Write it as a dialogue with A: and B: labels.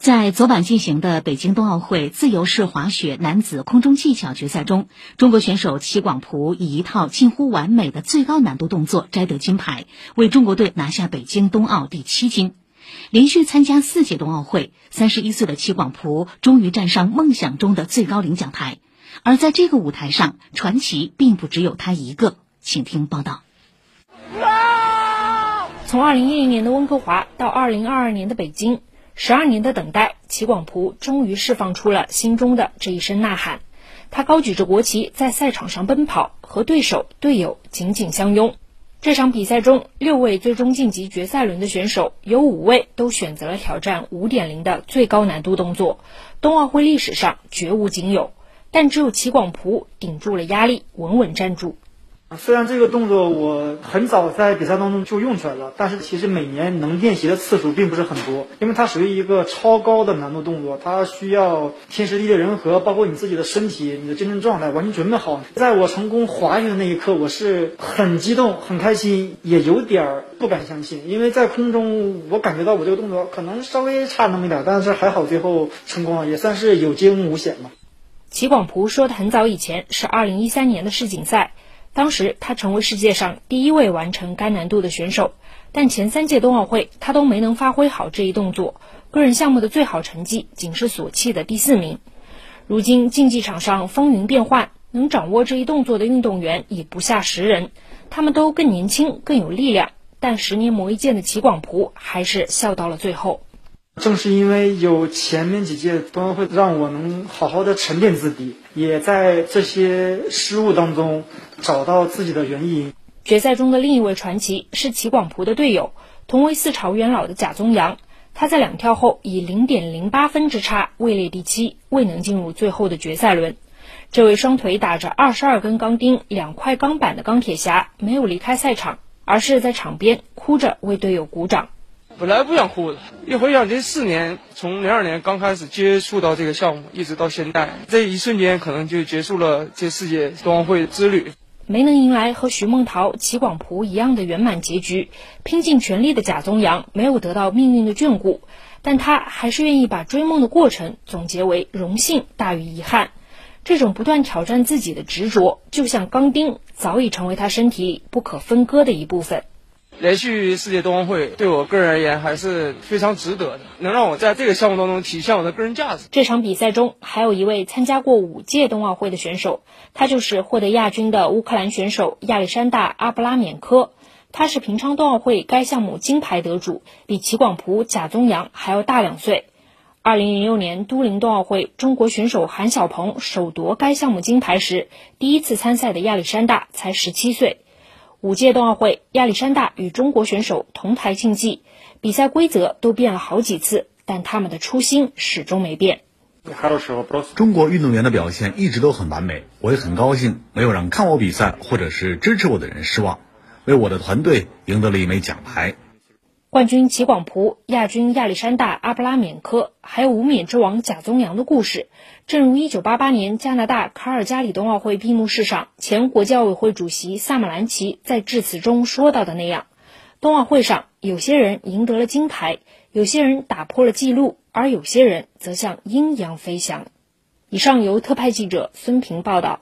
A: 在昨晚进行的北京冬奥会自由式滑雪男子空中技巧决赛中，中国选手齐广璞以一套近乎完美的最高难度动作摘得金牌，为中国队拿下北京冬奥第七金。连续参加四届冬奥会，三十一岁的齐广璞终于站上梦想中的最高领奖台。而在这个舞台上，传奇并不只有他一个。请听报道。
B: 从二零一零年的温哥华到二零二二年的北京。十二年的等待，齐广璞终于释放出了心中的这一声呐喊。他高举着国旗在赛场上奔跑，和对手、队友紧紧相拥。这场比赛中，六位最终晋级决赛轮的选手，有五位都选择了挑战五点零的最高难度动作，冬奥会历史上绝无仅有。但只有齐广璞顶住了压力，稳稳站住。
C: 虽然这个动作我很早在比赛当中就用出来了，但是其实每年能练习的次数并不是很多，因为它属于一个超高的难度动作，它需要天时地利人和，包括你自己的身体、你的精神状态完全准备好。在我成功滑下的那一刻，我是很激动、很开心，也有点儿不敢相信，因为在空中我感觉到我这个动作可能稍微差那么一点，但是还好最后成功了，也算是有惊无险吧。
B: 齐广璞说的很早以前是二零一三年的世锦赛。当时他成为世界上第一位完成该难度的选手，但前三届冬奥会他都没能发挥好这一动作，个人项目的最好成绩仅是索契的第四名。如今竞技场上风云变幻，能掌握这一动作的运动员已不下十人，他们都更年轻、更有力量，但十年磨一剑的齐广璞还是笑到了最后。
C: 正是因为有前面几届冬奥会，让我能好好的沉淀自己，也在这些失误当中找到自己的原因。
B: 决赛中的另一位传奇是齐广璞的队友，同为四朝元老的贾宗洋。他在两跳后以零点零八分之差位列第七，未能进入最后的决赛轮。这位双腿打着二十二根钢钉、两块钢板的钢铁侠没有离开赛场，而是在场边哭着为队友鼓掌。
D: 本来不想哭的，一回想这四年，从零二年刚开始接触到这个项目，一直到现在，这一瞬间可能就结束了这世界冬奥会之旅。
B: 没能迎来和徐梦桃、齐广璞一样的圆满结局，拼尽全力的贾宗洋没有得到命运的眷顾，但他还是愿意把追梦的过程总结为荣幸大于遗憾。这种不断挑战自己的执着，就像钢钉，早已成为他身体里不可分割的一部分。
D: 连续世界冬奥会对我个人而言还是非常值得的，能让我在这个项目当中体现我的个人价值。
B: 这场比赛中还有一位参加过五届冬奥会的选手，他就是获得亚军的乌克兰选手亚历山大·阿布拉缅科。他是平昌冬奥会该项目金牌得主，比齐广璞、贾宗洋还要大两岁。二零零六年都灵冬奥会，中国选手韩晓鹏首夺该项目金牌时，第一次参赛的亚历山大才十七岁。五届冬奥会，亚历山大与中国选手同台竞技，比赛规则都变了好几次，但他们的初心始终没变。
E: 中国运动员的表现一直都很完美，我也很高兴，没有让看我比赛或者是支持我的人失望，为我的团队赢得了一枚奖牌。
B: 冠军齐广璞、亚军亚历山大·阿布拉缅科，还有无冕之王贾宗洋的故事，正如1988年加拿大卡尔加里冬奥会闭幕式上，前国际奥委会主席萨马兰奇在致辞中说到的那样：冬奥会上，有些人赢得了金牌，有些人打破了纪录，而有些人则像鹰一样飞翔。以上由特派记者孙平报道。